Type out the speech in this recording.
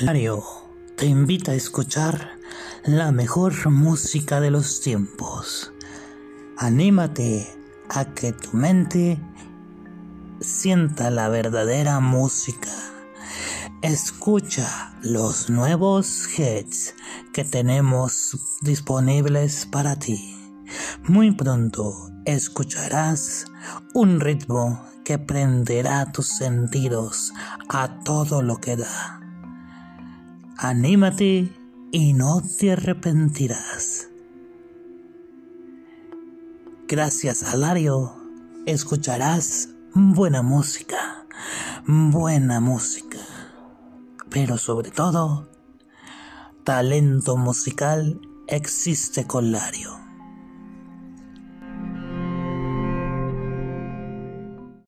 Lario te invita a escuchar la mejor música de los tiempos. Anímate a que tu mente sienta la verdadera música. Escucha los nuevos hits que tenemos disponibles para ti. Muy pronto escucharás un ritmo que prenderá tus sentidos a todo lo que da. Anímate y no te arrepentirás. Gracias a Lario escucharás buena música, buena música, pero sobre todo, talento musical existe con Lario.